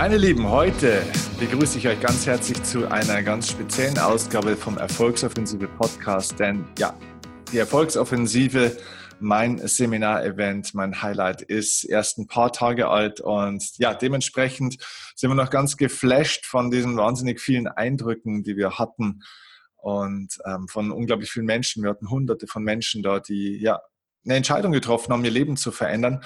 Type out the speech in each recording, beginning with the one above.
Meine Lieben, heute begrüße ich euch ganz herzlich zu einer ganz speziellen Ausgabe vom Erfolgsoffensive Podcast. Denn ja, die Erfolgsoffensive, mein Seminarevent, mein Highlight ist erst ein paar Tage alt und ja, dementsprechend sind wir noch ganz geflasht von diesen wahnsinnig vielen Eindrücken, die wir hatten und ähm, von unglaublich vielen Menschen. Wir hatten hunderte von Menschen da, die ja eine Entscheidung getroffen haben, ihr Leben zu verändern.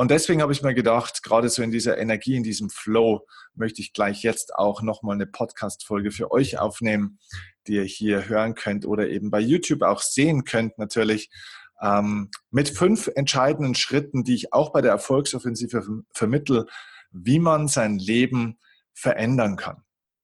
Und deswegen habe ich mir gedacht, gerade so in dieser Energie, in diesem Flow, möchte ich gleich jetzt auch nochmal eine Podcast-Folge für euch aufnehmen, die ihr hier hören könnt oder eben bei YouTube auch sehen könnt natürlich. Ähm, mit fünf entscheidenden Schritten, die ich auch bei der Erfolgsoffensive vermittel, wie man sein Leben verändern kann.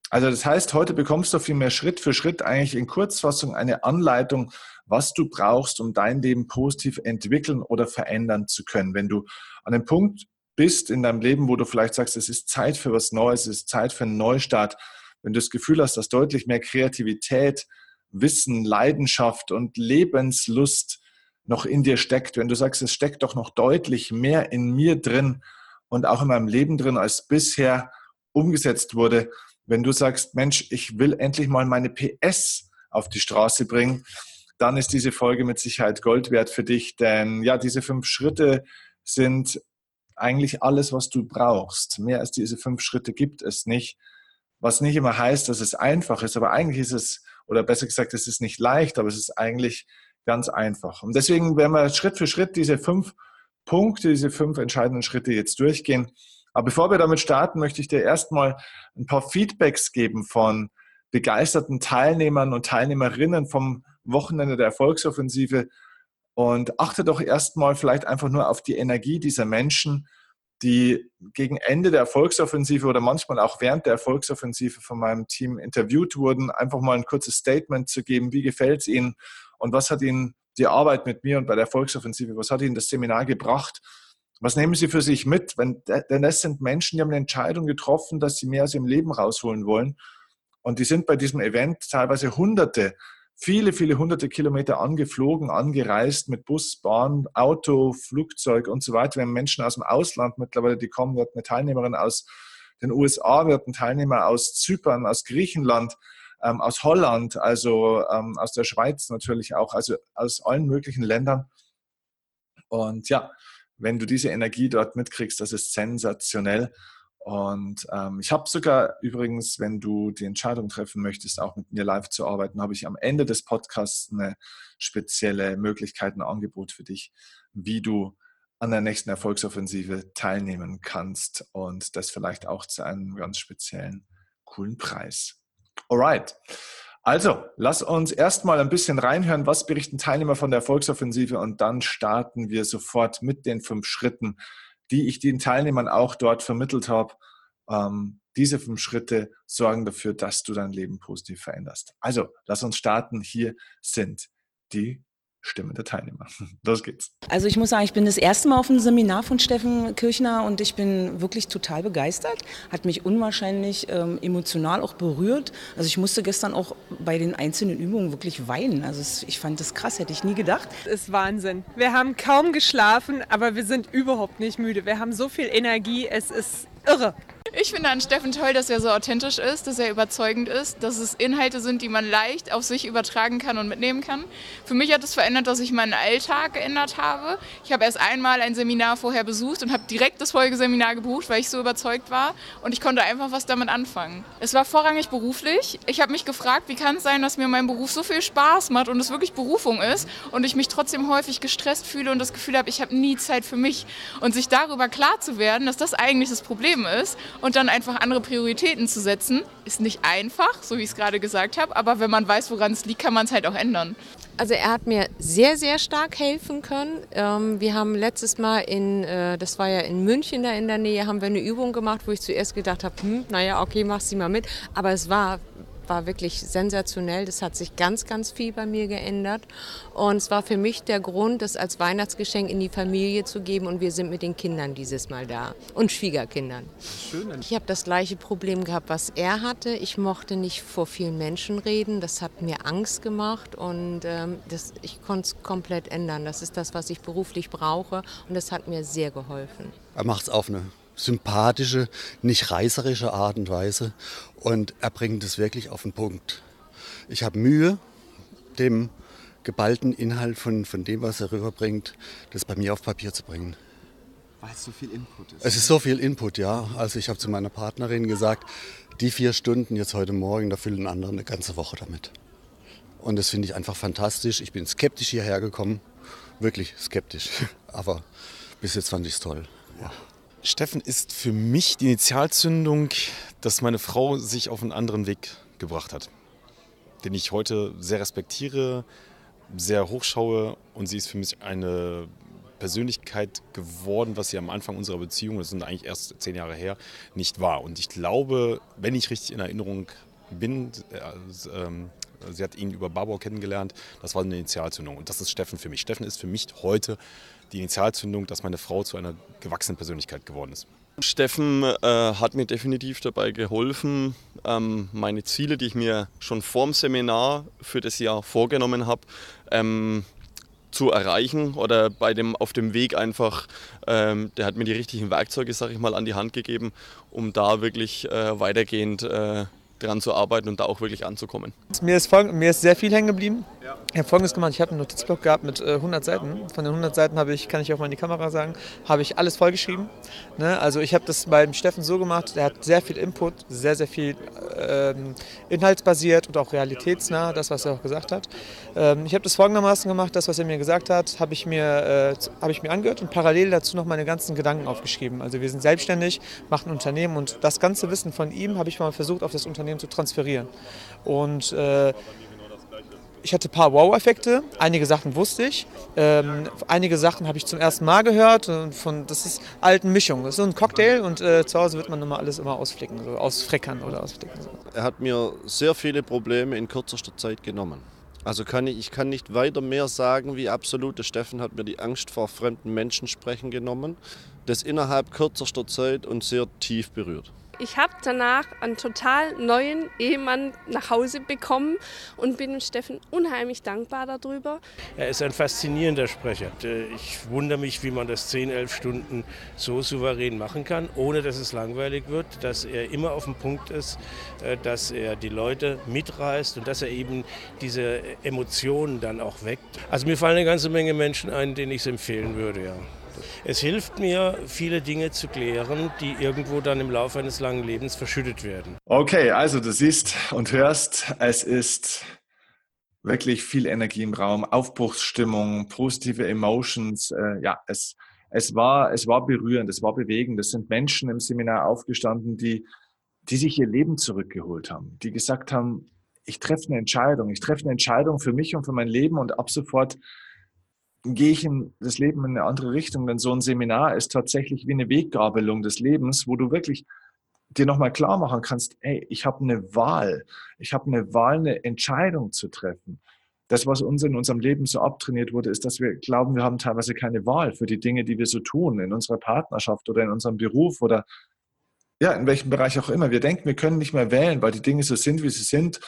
Also das heißt, heute bekommst du vielmehr Schritt für Schritt eigentlich in Kurzfassung eine Anleitung, was du brauchst, um dein Leben positiv entwickeln oder verändern zu können. Wenn du an einem Punkt bist in deinem Leben, wo du vielleicht sagst, es ist Zeit für was Neues, es ist Zeit für einen Neustart, wenn du das Gefühl hast, dass deutlich mehr Kreativität, Wissen, Leidenschaft und Lebenslust noch in dir steckt, wenn du sagst, es steckt doch noch deutlich mehr in mir drin und auch in meinem Leben drin, als bisher umgesetzt wurde, wenn du sagst, Mensch, ich will endlich mal meine PS auf die Straße bringen, dann ist diese Folge mit Sicherheit Gold wert für dich, denn ja, diese fünf Schritte sind eigentlich alles, was du brauchst. Mehr als diese fünf Schritte gibt es nicht, was nicht immer heißt, dass es einfach ist, aber eigentlich ist es, oder besser gesagt, es ist nicht leicht, aber es ist eigentlich ganz einfach. Und deswegen werden wir Schritt für Schritt diese fünf Punkte, diese fünf entscheidenden Schritte jetzt durchgehen. Aber bevor wir damit starten, möchte ich dir erstmal ein paar Feedbacks geben von begeisterten Teilnehmern und Teilnehmerinnen vom Wochenende der Erfolgsoffensive und achte doch erstmal vielleicht einfach nur auf die Energie dieser Menschen, die gegen Ende der Erfolgsoffensive oder manchmal auch während der Erfolgsoffensive von meinem Team interviewt wurden, einfach mal ein kurzes Statement zu geben, wie gefällt es ihnen und was hat ihnen die Arbeit mit mir und bei der Erfolgsoffensive, was hat ihnen das Seminar gebracht was nehmen Sie für sich mit? Wenn, denn es sind Menschen, die haben eine Entscheidung getroffen, dass sie mehr aus ihrem Leben rausholen wollen. Und die sind bei diesem Event teilweise hunderte, viele, viele hunderte Kilometer angeflogen, angereist mit Bus, Bahn, Auto, Flugzeug und so weiter. Wir haben Menschen aus dem Ausland mittlerweile, die kommen. Wir hatten eine Teilnehmerin aus den USA, wir hatten Teilnehmer aus Zypern, aus Griechenland, ähm, aus Holland, also ähm, aus der Schweiz natürlich auch, also aus allen möglichen Ländern. Und ja, wenn du diese Energie dort mitkriegst, das ist sensationell. Und ähm, ich habe sogar übrigens, wenn du die Entscheidung treffen möchtest, auch mit mir live zu arbeiten, habe ich am Ende des Podcasts eine spezielle Möglichkeit, ein Angebot für dich, wie du an der nächsten Erfolgsoffensive teilnehmen kannst und das vielleicht auch zu einem ganz speziellen, coolen Preis. Alright. Also, lass uns erstmal ein bisschen reinhören, was berichten Teilnehmer von der Erfolgsoffensive und dann starten wir sofort mit den fünf Schritten, die ich den Teilnehmern auch dort vermittelt habe. Ähm, diese fünf Schritte sorgen dafür, dass du dein Leben positiv veränderst. Also, lass uns starten. Hier sind die Stimme der Teilnehmer. Los geht's. Also ich muss sagen, ich bin das erste Mal auf einem Seminar von Steffen Kirchner und ich bin wirklich total begeistert. Hat mich unwahrscheinlich ähm, emotional auch berührt. Also ich musste gestern auch bei den einzelnen Übungen wirklich weinen. Also es, ich fand das krass, hätte ich nie gedacht. Es ist Wahnsinn. Wir haben kaum geschlafen, aber wir sind überhaupt nicht müde. Wir haben so viel Energie, es ist irre. Ich finde an Steffen toll, dass er so authentisch ist, dass er überzeugend ist, dass es Inhalte sind, die man leicht auf sich übertragen kann und mitnehmen kann. Für mich hat es verändert, dass ich meinen Alltag geändert habe. Ich habe erst einmal ein Seminar vorher besucht und habe direkt das Folgeseminar gebucht, weil ich so überzeugt war und ich konnte einfach was damit anfangen. Es war vorrangig beruflich. Ich habe mich gefragt, wie kann es sein, dass mir mein Beruf so viel Spaß macht und es wirklich Berufung ist und ich mich trotzdem häufig gestresst fühle und das Gefühl habe, ich habe nie Zeit für mich. Und sich darüber klar zu werden, dass das eigentlich das Problem ist und dann einfach andere Prioritäten zu setzen, ist nicht einfach, so wie ich es gerade gesagt habe, aber wenn man weiß, woran es liegt, kann man es halt auch ändern. Also er hat mir sehr, sehr stark helfen können. Ähm, wir haben letztes Mal in, äh, das war ja in München da in der Nähe, haben wir eine Übung gemacht, wo ich zuerst gedacht habe, hm, naja, okay, mach sie mal mit. Aber es war war wirklich sensationell. Das hat sich ganz, ganz viel bei mir geändert. Und es war für mich der Grund, das als Weihnachtsgeschenk in die Familie zu geben. Und wir sind mit den Kindern dieses Mal da und Schwiegerkindern. Schön. Ich habe das gleiche Problem gehabt, was er hatte. Ich mochte nicht vor vielen Menschen reden. Das hat mir Angst gemacht und ähm, das, ich konnte es komplett ändern. Das ist das, was ich beruflich brauche und das hat mir sehr geholfen. Er macht es auf eine sympathische, nicht reißerische Art und Weise. Und er bringt es wirklich auf den Punkt. Ich habe Mühe, dem geballten Inhalt von, von dem, was er rüberbringt, das bei mir auf Papier zu bringen. Weil es so viel Input ist. Es ist so viel Input, ja. Also ich habe zu meiner Partnerin gesagt, die vier Stunden jetzt heute Morgen, da füllen andere eine ganze Woche damit. Und das finde ich einfach fantastisch. Ich bin skeptisch hierher gekommen, wirklich skeptisch. Aber bis jetzt fand ich es toll. Ja. Steffen ist für mich die Initialzündung, dass meine Frau sich auf einen anderen Weg gebracht hat, den ich heute sehr respektiere, sehr hochschaue und sie ist für mich eine Persönlichkeit geworden, was sie am Anfang unserer Beziehung, das sind eigentlich erst zehn Jahre her, nicht war. Und ich glaube, wenn ich richtig in Erinnerung bin, äh, ähm, sie hat ihn über Barbour kennengelernt, das war eine Initialzündung. Und das ist Steffen für mich. Steffen ist für mich heute die Initialzündung, dass meine Frau zu einer gewachsenen Persönlichkeit geworden ist. Steffen äh, hat mir definitiv dabei geholfen, ähm, meine Ziele, die ich mir schon vorm Seminar für das Jahr vorgenommen habe, ähm, zu erreichen oder bei dem auf dem Weg einfach, ähm, der hat mir die richtigen Werkzeuge, sag ich mal, an die Hand gegeben, um da wirklich äh, weitergehend äh, dran zu arbeiten und da auch wirklich anzukommen. Mir ist, folg mir ist sehr viel hängen geblieben. Ja. Ich habe folgendes gemacht, ich habe einen Notizblock gehabt mit äh, 100 Seiten. Von den 100 Seiten habe ich, kann ich auch mal in die Kamera sagen, habe ich alles vollgeschrieben. Ne? Also ich habe das beim Steffen so gemacht, der hat sehr viel Input, sehr, sehr viel ähm, inhaltsbasiert und auch realitätsnah, das, was er auch gesagt hat. Ähm, ich habe das folgendermaßen gemacht, das, was er mir gesagt hat, habe ich, mir, äh, hab ich mir angehört und parallel dazu noch meine ganzen Gedanken aufgeschrieben. Also wir sind selbstständig, machen ein Unternehmen und das ganze Wissen von ihm habe ich mal versucht, auf das Unternehmen zu transferieren. Und äh, ich hatte ein paar Wow-Effekte. Einige Sachen wusste ich. Ähm, einige Sachen habe ich zum ersten Mal gehört. Und von, das ist alten Mischung. Das ist so ein Cocktail und äh, zu Hause wird man immer alles immer ausflicken, so ausfreckern oder ausflicken. So. Er hat mir sehr viele Probleme in kürzester Zeit genommen. Also kann ich, ich kann nicht weiter mehr sagen wie absolute Steffen hat mir die Angst vor fremden Menschen sprechen genommen. Das innerhalb kürzester Zeit und sehr tief berührt. Ich habe danach einen total neuen Ehemann nach Hause bekommen und bin Steffen unheimlich dankbar darüber. Er ist ein faszinierender Sprecher. Ich wundere mich, wie man das 10, 11 Stunden so souverän machen kann, ohne dass es langweilig wird, dass er immer auf dem Punkt ist, äh, dass er die Leute mitreißt und dass er eben diese Emotionen dann auch weckt. Also mir fallen eine ganze Menge Menschen ein, denen ich es empfehlen würde, ja. Es hilft mir, viele Dinge zu klären, die irgendwo dann im Laufe eines langen Lebens verschüttet werden. Okay, also du siehst und hörst, es ist wirklich viel Energie im Raum, Aufbruchsstimmung, positive Emotions. Äh, ja, es, es, war, es war berührend, es war bewegend. Es sind Menschen im Seminar aufgestanden, die, die sich ihr Leben zurückgeholt haben, die gesagt haben, ich treffe eine Entscheidung, ich treffe eine Entscheidung für mich und für mein Leben und ab sofort gehe ich in das Leben in eine andere Richtung. Denn so ein Seminar ist tatsächlich wie eine Weggabelung des Lebens, wo du wirklich dir nochmal klar machen kannst, ey, ich habe eine Wahl. Ich habe eine Wahl, eine Entscheidung zu treffen. Das, was uns in unserem Leben so abtrainiert wurde, ist, dass wir glauben, wir haben teilweise keine Wahl für die Dinge, die wir so tun, in unserer Partnerschaft oder in unserem Beruf oder ja, in welchem Bereich auch immer. Wir denken, wir können nicht mehr wählen, weil die Dinge so sind, wie sie sind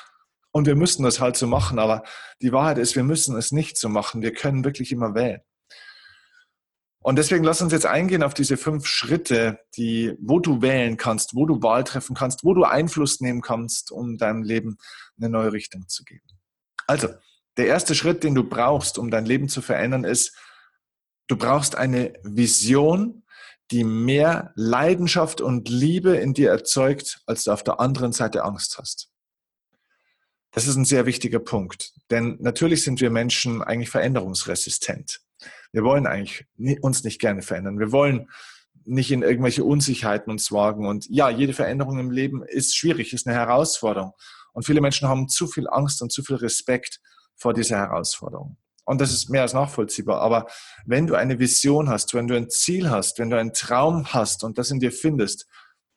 und wir müssen das halt so machen. Aber die Wahrheit ist, wir müssen es nicht so machen. Wir können wirklich immer wählen. Und deswegen lass uns jetzt eingehen auf diese fünf Schritte, die, wo du wählen kannst, wo du Wahl treffen kannst, wo du Einfluss nehmen kannst, um deinem Leben eine neue Richtung zu geben. Also, der erste Schritt, den du brauchst, um dein Leben zu verändern, ist, du brauchst eine Vision, die mehr Leidenschaft und Liebe in dir erzeugt, als du auf der anderen Seite Angst hast. Das ist ein sehr wichtiger Punkt. Denn natürlich sind wir Menschen eigentlich veränderungsresistent. Wir wollen eigentlich uns nicht gerne verändern. Wir wollen nicht in irgendwelche Unsicherheiten uns wagen. Und ja, jede Veränderung im Leben ist schwierig, ist eine Herausforderung. Und viele Menschen haben zu viel Angst und zu viel Respekt vor dieser Herausforderung. Und das ist mehr als nachvollziehbar. Aber wenn du eine Vision hast, wenn du ein Ziel hast, wenn du einen Traum hast und das in dir findest,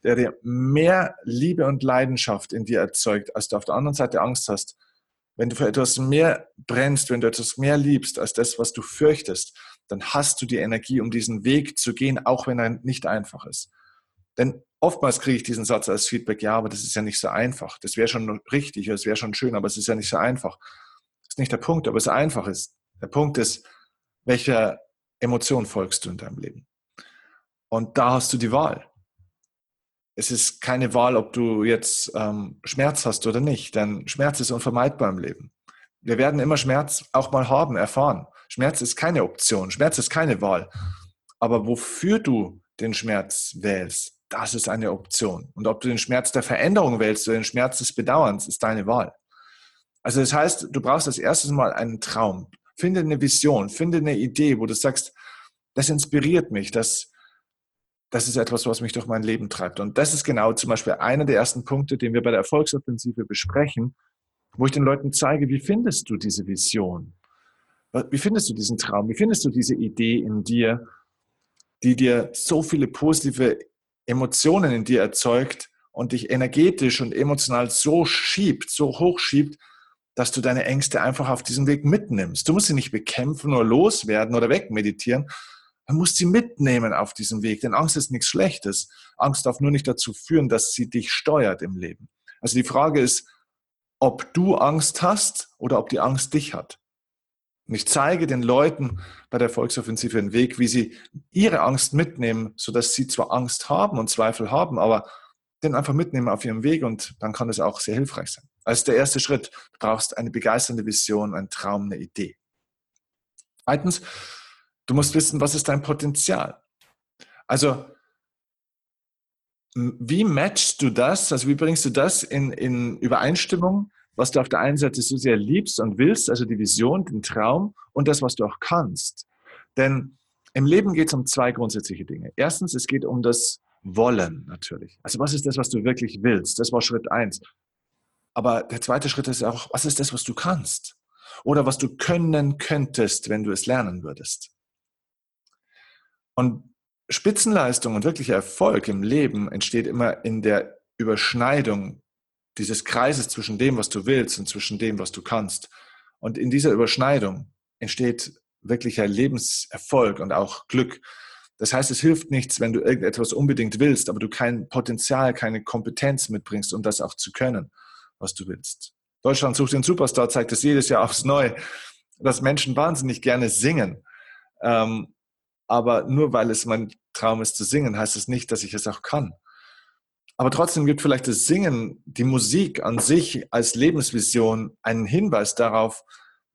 der dir mehr Liebe und Leidenschaft in dir erzeugt, als du auf der anderen Seite Angst hast, wenn du für etwas mehr brennst, wenn du etwas mehr liebst als das, was du fürchtest, dann hast du die Energie, um diesen Weg zu gehen, auch wenn er nicht einfach ist. Denn oftmals kriege ich diesen Satz als Feedback, ja, aber das ist ja nicht so einfach. Das wäre schon richtig, das wäre schon schön, aber es ist ja nicht so einfach. Das ist nicht der Punkt, aber es einfach ist. Der Punkt ist, welcher Emotion folgst du in deinem Leben? Und da hast du die Wahl. Es ist keine Wahl, ob du jetzt ähm, Schmerz hast oder nicht, denn Schmerz ist unvermeidbar im Leben. Wir werden immer Schmerz auch mal haben, erfahren. Schmerz ist keine Option, Schmerz ist keine Wahl. Aber wofür du den Schmerz wählst, das ist eine Option. Und ob du den Schmerz der Veränderung wählst oder den Schmerz des Bedauerns, ist deine Wahl. Also das heißt, du brauchst als erstes mal einen Traum. Finde eine Vision, finde eine Idee, wo du sagst, das inspiriert mich, das, das ist etwas, was mich durch mein Leben treibt. Und das ist genau zum Beispiel einer der ersten Punkte, den wir bei der Erfolgsoffensive besprechen, wo ich den Leuten zeige, wie findest du diese Vision? Wie findest du diesen Traum? Wie findest du diese Idee in dir, die dir so viele positive Emotionen in dir erzeugt und dich energetisch und emotional so schiebt, so hochschiebt, dass du deine Ängste einfach auf diesem Weg mitnimmst. Du musst sie nicht bekämpfen oder loswerden oder wegmeditieren. Du musst sie mitnehmen auf diesem Weg, denn Angst ist nichts Schlechtes. Angst darf nur nicht dazu führen, dass sie dich steuert im Leben. Also die Frage ist, ob du Angst hast oder ob die Angst dich hat. Und ich zeige den Leuten bei der Volksoffensive einen Weg, wie sie ihre Angst mitnehmen, sodass sie zwar Angst haben und Zweifel haben, aber den einfach mitnehmen auf ihrem Weg und dann kann es auch sehr hilfreich sein. Also der erste Schritt, du brauchst eine begeisternde Vision, einen Traum, eine Idee. Zweitens, du musst wissen, was ist dein Potenzial? Also, wie matchst du das, also wie bringst du das in, in Übereinstimmung was du auf der einen Seite so sehr liebst und willst, also die Vision, den Traum und das, was du auch kannst. Denn im Leben geht es um zwei grundsätzliche Dinge. Erstens, es geht um das Wollen natürlich. Also was ist das, was du wirklich willst? Das war Schritt eins. Aber der zweite Schritt ist auch, was ist das, was du kannst? Oder was du können könntest, wenn du es lernen würdest. Und Spitzenleistung und wirklicher Erfolg im Leben entsteht immer in der Überschneidung dieses Kreises zwischen dem, was du willst und zwischen dem, was du kannst. Und in dieser Überschneidung entsteht wirklicher Lebenserfolg und auch Glück. Das heißt, es hilft nichts, wenn du irgendetwas unbedingt willst, aber du kein Potenzial, keine Kompetenz mitbringst, um das auch zu können, was du willst. Deutschland sucht den Superstar zeigt es jedes Jahr aufs Neue, dass Menschen wahnsinnig gerne singen. Ähm, aber nur weil es mein Traum ist zu singen, heißt es nicht, dass ich es auch kann. Aber trotzdem gibt vielleicht das Singen, die Musik an sich als Lebensvision einen Hinweis darauf,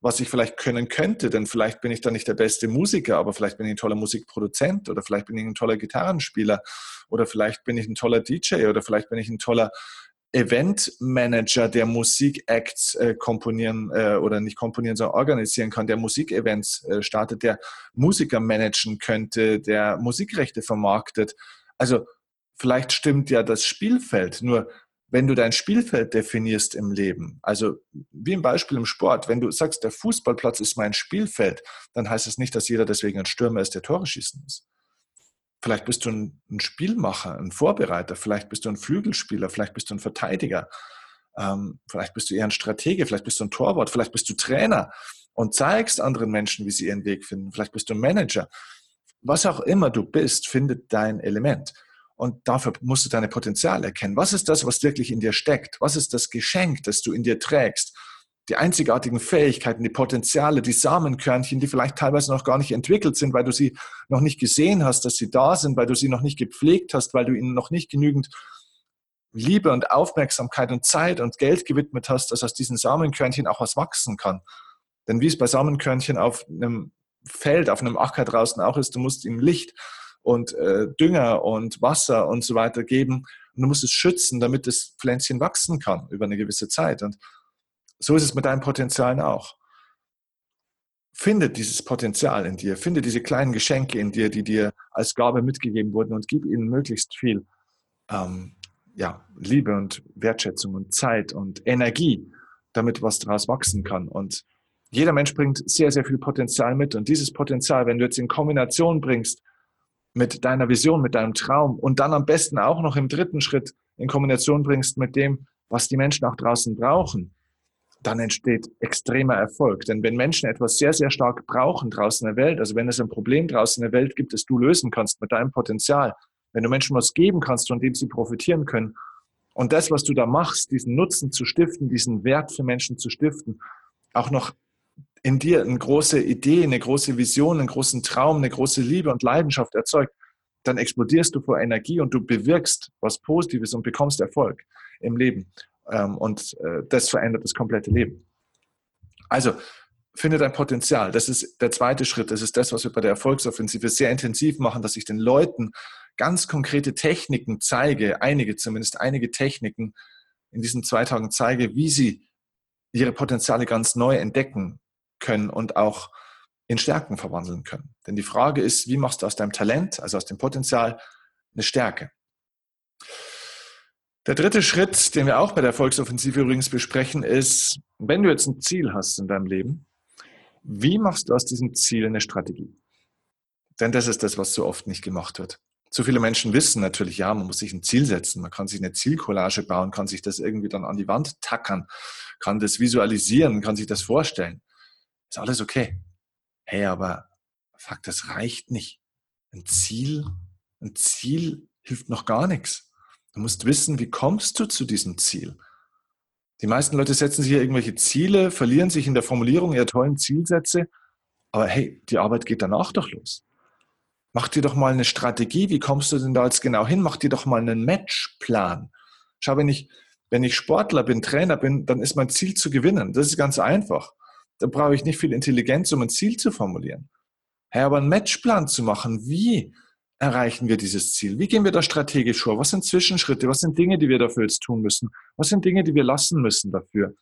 was ich vielleicht können könnte. Denn vielleicht bin ich da nicht der beste Musiker, aber vielleicht bin ich ein toller Musikproduzent oder vielleicht bin ich ein toller Gitarrenspieler oder vielleicht bin ich ein toller DJ oder vielleicht bin ich ein toller Eventmanager, der Musikacts äh, komponieren äh, oder nicht komponieren, sondern organisieren kann, der Musikevents äh, startet, der Musiker managen könnte, der Musikrechte vermarktet. Also vielleicht stimmt ja das Spielfeld. Nur wenn du dein Spielfeld definierst im Leben, also wie im Beispiel im Sport, wenn du sagst, der Fußballplatz ist mein Spielfeld, dann heißt es nicht, dass jeder deswegen ein Stürmer ist, der Tore schießen muss. Vielleicht bist du ein, Spielmacher, ein Vorbereiter, vielleicht bist du ein Flügelspieler, vielleicht bist du ein Verteidiger, ähm, vielleicht bist du eher ein Stratege, vielleicht bist du ein Torwart, vielleicht bist du Trainer und zeigst anderen Menschen, wie sie ihren Weg finden, vielleicht bist du ein Manager. Was auch immer du bist, findet dein Element. Und dafür musst du deine Potenziale erkennen. Was ist das, was wirklich in dir steckt? Was ist das Geschenk, das du in dir trägst? Die einzigartigen Fähigkeiten, die Potenziale, die Samenkörnchen, die vielleicht teilweise noch gar nicht entwickelt sind, weil du sie noch nicht gesehen hast, dass sie da sind, weil du sie noch nicht gepflegt hast, weil du ihnen noch nicht genügend Liebe und Aufmerksamkeit und Zeit und Geld gewidmet hast, dass aus diesen Samenkörnchen auch was wachsen kann. Denn wie es bei Samenkörnchen auf einem Feld, auf einem Acker draußen auch ist, du musst ihm Licht und äh, Dünger und Wasser und so weiter geben. Und du musst es schützen, damit das Pflänzchen wachsen kann über eine gewisse Zeit. Und so ist es mit deinen Potenzialen auch. Finde dieses Potenzial in dir, finde diese kleinen Geschenke in dir, die dir als Gabe mitgegeben wurden und gib ihnen möglichst viel ähm, ja, Liebe und Wertschätzung und Zeit und Energie, damit was daraus wachsen kann. Und jeder Mensch bringt sehr, sehr viel Potenzial mit. Und dieses Potenzial, wenn du jetzt in Kombination bringst mit deiner Vision, mit deinem Traum und dann am besten auch noch im dritten Schritt in Kombination bringst mit dem, was die Menschen auch draußen brauchen, dann entsteht extremer Erfolg. Denn wenn Menschen etwas sehr, sehr stark brauchen draußen in der Welt, also wenn es ein Problem draußen in der Welt gibt, das du lösen kannst mit deinem Potenzial, wenn du Menschen was geben kannst, von dem sie profitieren können, und das, was du da machst, diesen Nutzen zu stiften, diesen Wert für Menschen zu stiften, auch noch in dir eine große Idee, eine große Vision, einen großen Traum, eine große Liebe und Leidenschaft erzeugt, dann explodierst du vor Energie und du bewirkst was Positives und bekommst Erfolg im Leben. Ähm, und äh, das verändert das komplette Leben. Also, finde dein Potenzial. Das ist der zweite Schritt. Das ist das, was wir bei der Erfolgsoffensive sehr intensiv machen, dass ich den Leuten ganz konkrete Techniken zeige, einige zumindest, einige Techniken in diesen zwei Tagen zeige, wie sie ihre Potenziale ganz neu entdecken können und auch in Stärken verwandeln können. Denn die Frage ist, wie machst du aus deinem Talent, also aus dem Potenzial, eine Stärke? Der dritte Schritt, den wir auch bei der Erfolgsoffensive übrigens besprechen, ist, wenn du jetzt ein Ziel hast in deinem Leben, wie machst du aus diesem Ziel eine Strategie? Denn das ist das, was so oft nicht gemacht wird. Zu viele Menschen wissen natürlich, ja, man muss sich ein Ziel setzen, man kann sich eine Zielcollage bauen, kann sich das irgendwie dann an die Wand tackern, kann das visualisieren, kann sich das vorstellen. Ist alles okay. Hey, aber fuck, das reicht nicht. Ein Ziel, ein Ziel hilft noch gar nichts. Du musst wissen, wie kommst du zu diesem Ziel? Die meisten Leute setzen sich hier irgendwelche Ziele, verlieren sich in der Formulierung ihrer tollen Zielsätze, aber hey, die Arbeit geht danach doch los. Mach dir doch mal eine Strategie, wie kommst du denn da jetzt genau hin? Mach dir doch mal einen Matchplan. Schau, wenn ich, wenn ich Sportler bin, Trainer bin, dann ist mein Ziel zu gewinnen. Das ist ganz einfach. Da brauche ich nicht viel Intelligenz, um ein Ziel zu formulieren. Hey, aber einen Matchplan zu machen, wie erreichen wir dieses Ziel? Wie gehen wir da strategisch vor? Was sind Zwischenschritte? Was sind Dinge, die wir dafür jetzt tun müssen? Was sind Dinge, die wir lassen müssen dafür?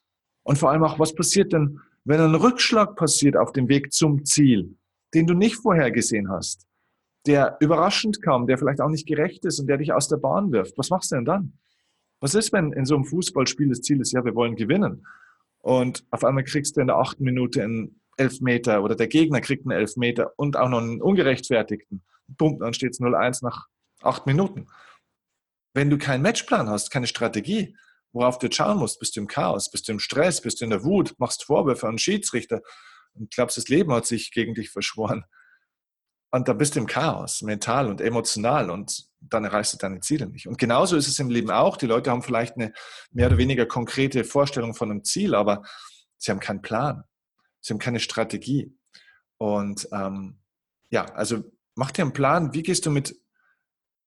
Und vor allem auch, was passiert denn, wenn ein Rückschlag passiert auf dem Weg zum Ziel, den du nicht vorhergesehen hast, der überraschend kam, der vielleicht auch nicht gerecht ist und der dich aus der Bahn wirft? Was machst du denn dann? Was ist, wenn in so einem Fußballspiel das Ziel ist, ja, wir wollen gewinnen? Und auf einmal kriegst du in der achten Minute einen Elfmeter oder der Gegner kriegt einen Elfmeter und auch noch einen ungerechtfertigten. Bumm, dann steht es 0-1 nach acht Minuten. Wenn du keinen Matchplan hast, keine Strategie, worauf du schauen musst, bist du im Chaos, bist du im Stress, bist du in der Wut, machst Vorwürfe an Schiedsrichter und glaubst, das Leben hat sich gegen dich verschworen. Und da bist du im Chaos, mental und emotional und dann erreichst du deine Ziele nicht. Und genauso ist es im Leben auch. Die Leute haben vielleicht eine mehr oder weniger konkrete Vorstellung von einem Ziel, aber sie haben keinen Plan. Sie haben keine Strategie. Und ähm, ja, also mach dir einen Plan, wie gehst du mit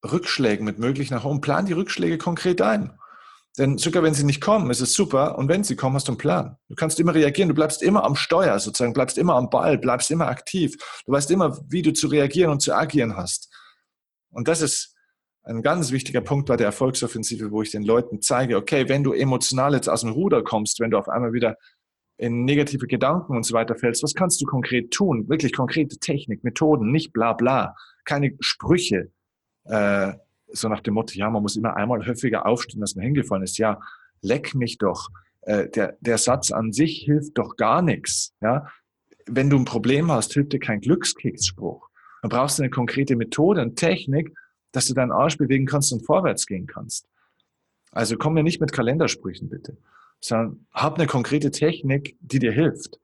Rückschlägen, mit möglichen nach oben, plan die Rückschläge konkret ein. Denn sogar wenn sie nicht kommen, ist es super. Und wenn sie kommen, hast du einen Plan. Du kannst immer reagieren. Du bleibst immer am Steuer sozusagen, bleibst immer am Ball, bleibst immer aktiv. Du weißt immer, wie du zu reagieren und zu agieren hast. Und das ist ein ganz wichtiger Punkt bei der Erfolgsoffensive, wo ich den Leuten zeige, okay, wenn du emotional jetzt aus dem Ruder kommst, wenn du auf einmal wieder in negative Gedanken und so weiter fällst, was kannst du konkret tun? Wirklich konkrete Technik, Methoden, nicht bla bla, keine Sprüche, äh, so nach dem Motto, ja, man muss immer einmal häufiger aufstehen, dass man hingefallen ist. Ja, leck mich doch. Äh, der, der Satz an sich hilft doch gar nichts. Ja? Wenn du ein Problem hast, hilft dir kein Glückskicksspruch. Dann brauchst du eine konkrete Methode und Technik, dass du deinen Arsch bewegen kannst und vorwärts gehen kannst. Also komm mir nicht mit Kalendersprüchen bitte, sondern hab eine konkrete Technik, die dir hilft.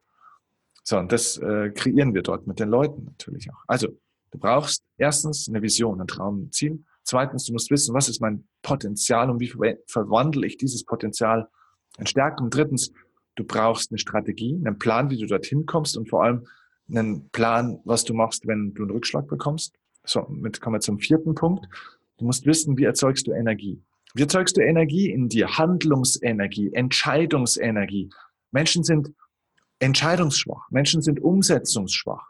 So, und das äh, kreieren wir dort mit den Leuten natürlich auch. Also, du brauchst erstens eine Vision, ein Traum, ein Ziel. Zweitens, du musst wissen, was ist mein Potenzial und wie verwandle ich dieses Potenzial in Stärken. Und drittens, du brauchst eine Strategie, einen Plan, wie du dorthin kommst und vor allem einen Plan, was du machst, wenn du einen Rückschlag bekommst. So, mit kommen wir zum vierten Punkt. Du musst wissen, wie erzeugst du Energie? Wie erzeugst du Energie in dir? Handlungsenergie, Entscheidungsenergie. Menschen sind entscheidungsschwach. Menschen sind umsetzungsschwach.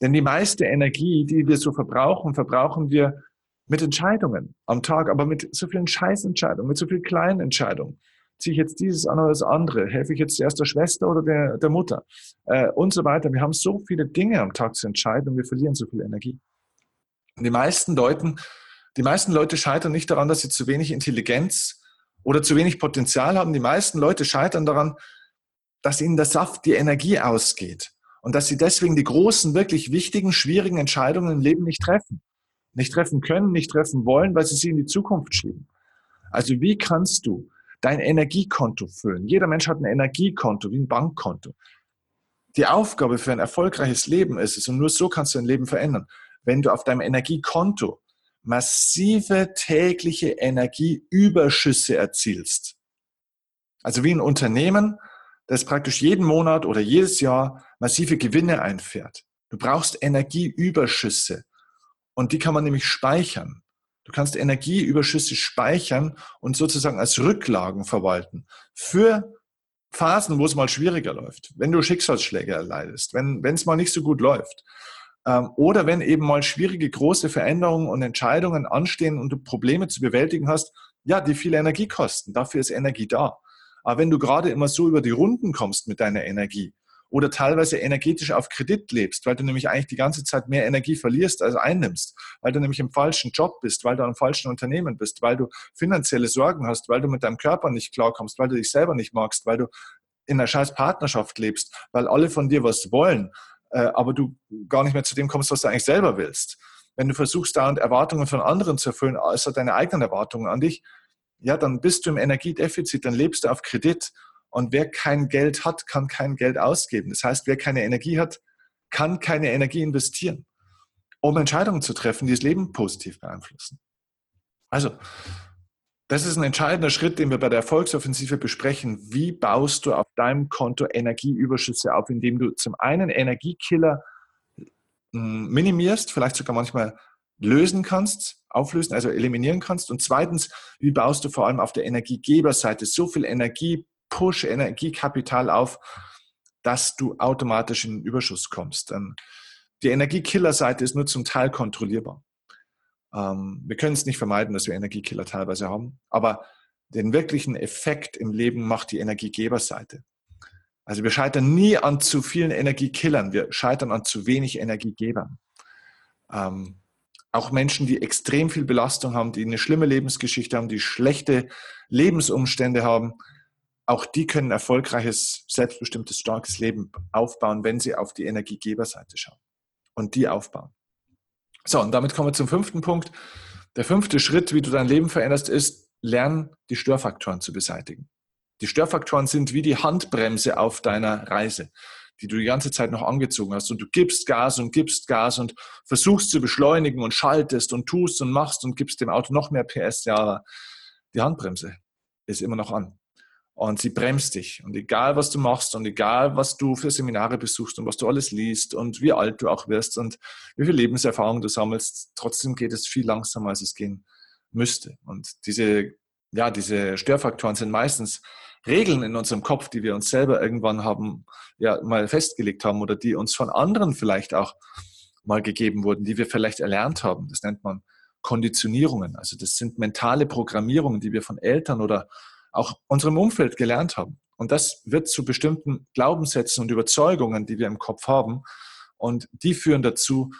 Denn die meiste Energie, die wir so verbrauchen, verbrauchen wir mit Entscheidungen am Tag, aber mit so vielen Scheißentscheidungen, mit so vielen kleinen Entscheidungen. Ziehe ich jetzt dieses an oder das andere? Helfe ich jetzt erst der Schwester oder der, der Mutter? Äh, und so weiter. Wir haben so viele Dinge am Tag zu entscheiden und wir verlieren so viel Energie. Und die meisten Leuten, die meisten Leute scheitern nicht daran, dass sie zu wenig Intelligenz oder zu wenig Potenzial haben. Die meisten Leute scheitern daran, dass ihnen der Saft, die Energie ausgeht und dass sie deswegen die großen, wirklich wichtigen, schwierigen Entscheidungen im Leben nicht treffen nicht treffen können, nicht treffen wollen, weil sie sie in die Zukunft schieben. Also wie kannst du dein Energiekonto füllen? Jeder Mensch hat ein Energiekonto, wie ein Bankkonto. Die Aufgabe für ein erfolgreiches Leben ist es, und nur so kannst du dein Leben verändern, wenn du auf deinem Energiekonto massive tägliche Energieüberschüsse erzielst. Also wie ein Unternehmen, das praktisch jeden Monat oder jedes Jahr massive Gewinne einfährt. Du brauchst Energieüberschüsse. Und die kann man nämlich speichern. Du kannst Energieüberschüsse speichern und sozusagen als Rücklagen verwalten für Phasen, wo es mal schwieriger läuft, wenn du Schicksalsschläge erleidest, wenn es mal nicht so gut läuft. Ähm, oder wenn eben mal schwierige, große Veränderungen und Entscheidungen anstehen und du Probleme zu bewältigen hast, ja, die viel Energie kosten. Dafür ist Energie da. Aber wenn du gerade immer so über die Runden kommst mit deiner Energie oder teilweise energetisch auf Kredit lebst, weil du nämlich eigentlich die ganze Zeit mehr Energie verlierst als einnimmst, weil du nämlich im falschen Job bist, weil du im falschen Unternehmen bist, weil du finanzielle Sorgen hast, weil du mit deinem Körper nicht klarkommst, weil du dich selber nicht magst, weil du in einer scheiß Partnerschaft lebst, weil alle von dir was wollen, aber du gar nicht mehr zu dem kommst, was du eigentlich selber willst. Wenn du versuchst, dauernd Erwartungen von anderen zu erfüllen, außer deine eigenen Erwartungen an dich, ja, dann bist du im Energiedefizit, dann lebst du auf Kredit. Und wer kein Geld hat, kann kein Geld ausgeben. Das heißt, wer keine Energie hat, kann keine Energie investieren, um Entscheidungen zu treffen, die das Leben positiv beeinflussen. Also, das ist ein entscheidender Schritt, den wir bei der Erfolgsoffensive besprechen. Wie baust du auf deinem Konto Energieüberschüsse auf, indem du zum einen Energiekiller hm, minimierst, vielleicht sogar manchmal lösen kannst, auflösen, also eliminieren kannst. Und zweitens, wie baust du vor allem auf der Energiegeberseite so viel Energie, Push, Energiekapital auf, dass du automatisch in den Überschuss kommst. Die Energiekillerseite ist nur zum Teil kontrollierbar. Ähm, wir können es nicht vermeiden, dass wir Energiekiller teilweise haben, aber den wirklichen Effekt im Leben macht die Energiegeberseite. Also wir scheitern nie an zu vielen Energiekillern, wir scheitern an zu wenig Energiegebern. Ähm, auch Menschen, die extrem viel Belastung haben, die eine schlimme Lebensgeschichte haben, die schlechte Lebensumstände haben, auch die können erfolgreiches, selbstbestimmtes, starkes Leben aufbauen, wenn sie auf die Energiegeberseite schauen und die aufbauen. So, und damit kommen wir zum fünften Punkt. Der fünfte Schritt, wie du dein Leben veränderst, ist, lernen, die Störfaktoren zu beseitigen. Die Störfaktoren sind wie die Handbremse auf deiner Reise die du die ganze Zeit noch angezogen hast. Und du gibst Gas und gibst Gas und versuchst zu beschleunigen und schaltest und tust und machst und gibst dem Auto noch mehr PS. Ja, aber die Handbremse ist immer noch an. Und sie bremst dich. Und egal, was du machst und egal, was du für Seminare besuchst und was du alles liest und wie alt du auch wirst und wie viel Lebenserfahrung du sammelst, trotzdem geht es viel langsamer, als es gehen müsste. Und diese, ja, diese Störfaktoren sind meistens Regeln in unserem Kopf, die wir uns selber irgendwann haben, ja, mal festgelegt haben oder die uns von anderen vielleicht auch mal gegeben wurden, die wir vielleicht erlernt haben. Das nennt man Konditionierungen. Also das sind mentale Programmierungen, die wir von Eltern oder auch unserem Umfeld gelernt haben. Und das wird zu bestimmten Glaubenssätzen und Überzeugungen, die wir im Kopf haben. Und die führen dazu,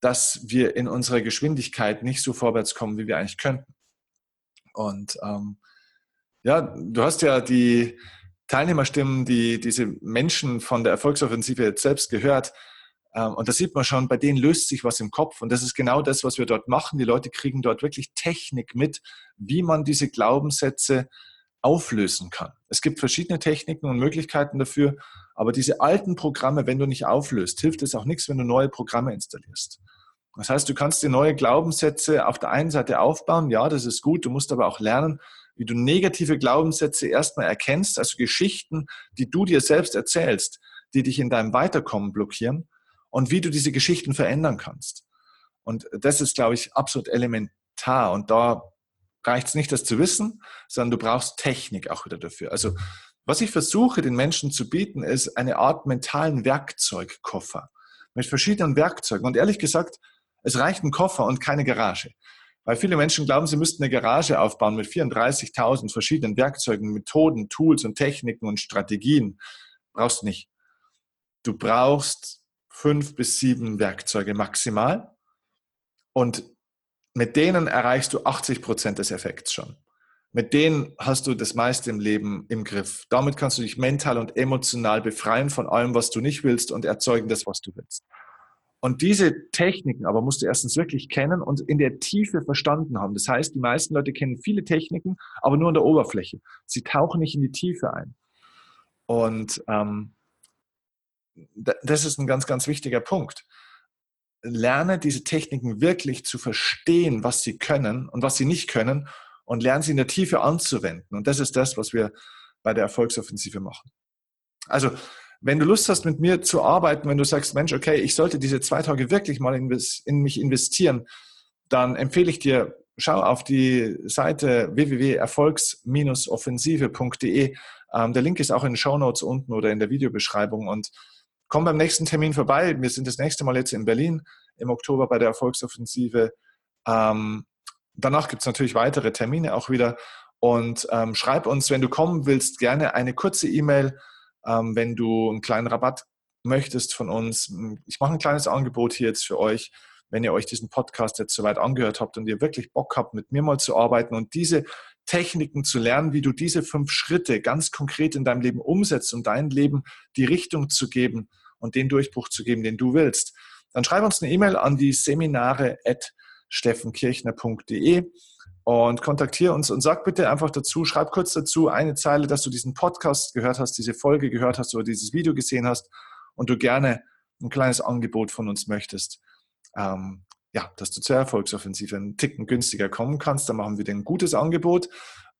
dass wir in unserer Geschwindigkeit nicht so vorwärts kommen, wie wir eigentlich könnten. Und ähm, ja, du hast ja die Teilnehmerstimmen, die diese Menschen von der Erfolgsoffensive jetzt selbst gehört. Ähm, und da sieht man schon, bei denen löst sich was im Kopf. Und das ist genau das, was wir dort machen. Die Leute kriegen dort wirklich Technik mit, wie man diese Glaubenssätze auflösen kann. Es gibt verschiedene Techniken und Möglichkeiten dafür, aber diese alten Programme, wenn du nicht auflöst, hilft es auch nichts, wenn du neue Programme installierst. Das heißt, du kannst dir neue Glaubenssätze auf der einen Seite aufbauen, ja, das ist gut, du musst aber auch lernen, wie du negative Glaubenssätze erstmal erkennst, also Geschichten, die du dir selbst erzählst, die dich in deinem Weiterkommen blockieren und wie du diese Geschichten verändern kannst. Und das ist, glaube ich, absolut elementar. Und da reicht es nicht, das zu wissen, sondern du brauchst Technik auch wieder dafür. Also was ich versuche, den Menschen zu bieten, ist eine Art mentalen Werkzeugkoffer mit verschiedenen Werkzeugen. Und ehrlich gesagt, es reicht ein Koffer und keine Garage. Weil viele Menschen glauben, sie müssten eine Garage aufbauen mit 34.000 verschiedenen Werkzeugen, Methoden, Tools und Techniken und Strategien. Brauchst nicht. Du brauchst fünf bis sieben Werkzeuge maximal. Und mit denen erreichst du 80 Prozent des Effekts schon. Mit denen hast du das meiste im Leben im Griff. Damit kannst du dich mental und emotional befreien von allem, was du nicht willst und erzeugen das, was du willst. Und diese Techniken aber musst du erstens wirklich kennen und in der Tiefe verstanden haben. Das heißt, die meisten Leute kennen viele Techniken, aber nur an der Oberfläche. Sie tauchen nicht in die Tiefe ein. Und ähm, das ist ein ganz, ganz wichtiger Punkt. Lerne diese Techniken wirklich zu verstehen, was sie können und was sie nicht können und lerne sie in der Tiefe anzuwenden. Und das ist das, was wir bei der Erfolgsoffensive machen. Also Wenn du Lust hast, mit mir zu arbeiten, wenn du sagst, Mensch, okay, ich sollte diese zwei Tage wirklich mal in mich investieren, dann empfehle ich dir, schau auf die Seite www.erfolgs-offensive.de. Ähm, der Link ist auch in den Show Notes unten oder in der Videobeschreibung und komm beim nächsten Termin vorbei. Wir sind das nächste Mal jetzt in Berlin im Oktober bei der Erfolgsoffensive. Ähm, danach gibt es natürlich weitere Termine auch wieder. Und ähm, schreib uns, wenn du kommen willst, gerne eine kurze E-Mail, ähm, wenn du einen kleinen Rabatt möchtest von uns. Ich mache ein kleines Angebot hier jetzt für euch, wenn ihr euch diesen Podcast jetzt soweit angehört habt und ihr wirklich Bock habt, mit mir mal zu arbeiten und diese Techniken zu lernen, wie du diese fünf Schritte ganz konkret in deinem Leben umsetzt, um dein Leben die Richtung zu geben und den Durchbruch zu geben, den du willst, dann schreib uns eine E-Mail an die Seminare at steffenkirchner.de und kontaktiere uns und sag bitte einfach dazu, schreib kurz dazu eine Zeile, dass du diesen Podcast gehört hast, diese Folge gehört hast oder dieses Video gesehen hast und du gerne ein kleines Angebot von uns möchtest. Ähm, ja, dass du zur Erfolgsoffensive einen Ticken günstiger kommen kannst, dann machen wir dir ein gutes Angebot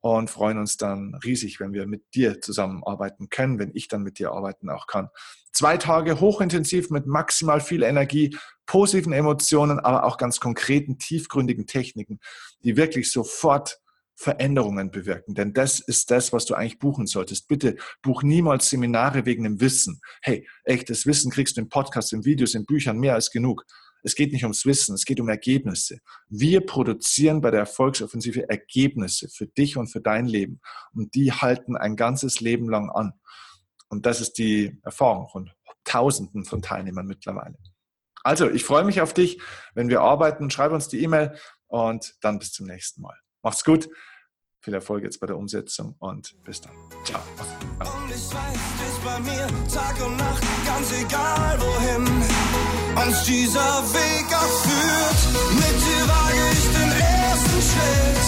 und freuen uns dann riesig, wenn wir mit dir zusammenarbeiten können, wenn ich dann mit dir arbeiten auch kann. Zwei Tage hochintensiv mit maximal viel Energie, positiven Emotionen, aber auch ganz konkreten, tiefgründigen Techniken, die wirklich sofort Veränderungen bewirken. Denn das ist das, was du eigentlich buchen solltest. Bitte buch niemals Seminare wegen dem Wissen. Hey, echtes Wissen kriegst du im Podcast, in Videos, in Büchern mehr als genug. Es geht nicht ums Wissen, es geht um Ergebnisse. Wir produzieren bei der Erfolgsoffensive Ergebnisse für dich und für dein Leben. Und die halten ein ganzes Leben lang an. Und das ist die Erfahrung von Tausenden von Teilnehmern mittlerweile. Also, ich freue mich auf dich, wenn wir arbeiten. Schreib uns die E-Mail und dann bis zum nächsten Mal. Macht's gut. Viel Erfolg jetzt bei der Umsetzung und bis dann. Ciao. Und ich weiß, bei mir Tag und Nacht, ganz egal wohin uns dieser Weg auch führt. Mit dir wage ich den ersten Schritt,